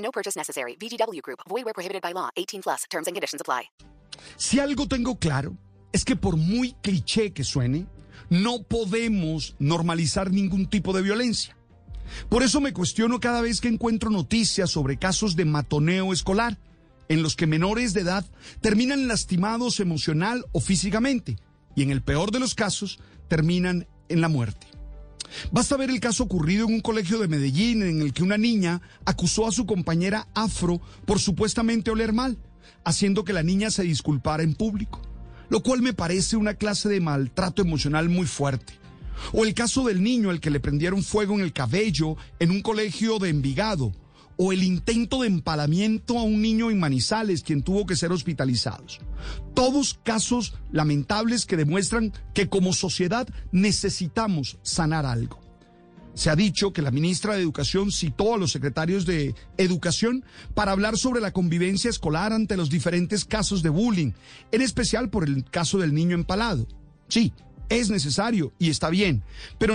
No purchase necessary. VGW Group. Void where prohibited by law. 18 plus. Terms and conditions apply. Si algo tengo claro es que por muy cliché que suene, no podemos normalizar ningún tipo de violencia. Por eso me cuestiono cada vez que encuentro noticias sobre casos de matoneo escolar, en los que menores de edad terminan lastimados emocional o físicamente, y en el peor de los casos terminan en la muerte. Basta ver el caso ocurrido en un colegio de Medellín en el que una niña acusó a su compañera afro por supuestamente oler mal, haciendo que la niña se disculpara en público, lo cual me parece una clase de maltrato emocional muy fuerte. O el caso del niño al que le prendieron fuego en el cabello en un colegio de Envigado, o el intento de empalamiento a un niño en Manizales, quien tuvo que ser hospitalizado. Todos casos lamentables que demuestran que como sociedad necesitamos sanar algo. Se ha dicho que la ministra de Educación citó a los secretarios de Educación para hablar sobre la convivencia escolar ante los diferentes casos de bullying, en especial por el caso del niño empalado. Sí, es necesario y está bien, pero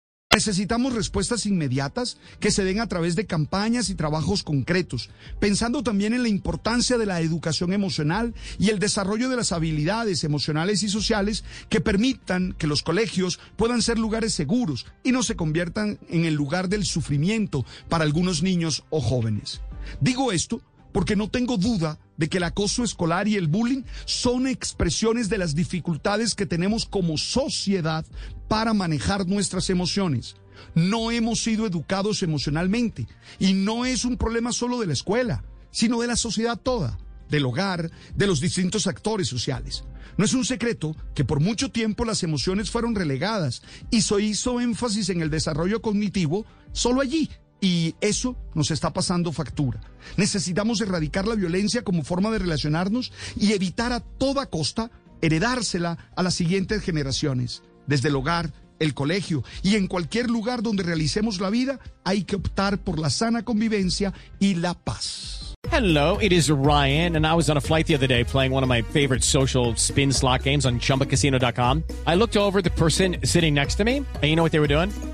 Necesitamos respuestas inmediatas que se den a través de campañas y trabajos concretos, pensando también en la importancia de la educación emocional y el desarrollo de las habilidades emocionales y sociales que permitan que los colegios puedan ser lugares seguros y no se conviertan en el lugar del sufrimiento para algunos niños o jóvenes. Digo esto porque no tengo duda de que el acoso escolar y el bullying son expresiones de las dificultades que tenemos como sociedad para manejar nuestras emociones. No hemos sido educados emocionalmente y no es un problema solo de la escuela, sino de la sociedad toda, del hogar, de los distintos actores sociales. No es un secreto que por mucho tiempo las emociones fueron relegadas y se hizo énfasis en el desarrollo cognitivo solo allí, y eso nos está pasando factura. Necesitamos erradicar la violencia como forma de relacionarnos y evitar a toda costa heredársela a las siguientes generaciones. Desde el hogar, el colegio y en cualquier lugar donde realicemos la vida, hay que optar por la sana convivencia y la paz. Hello, it is Ryan, and I was on a flight the other day playing one of my favorite social spin slot games on chumbacasino.com. I looked over the person sitting next to me, and you know what they were doing?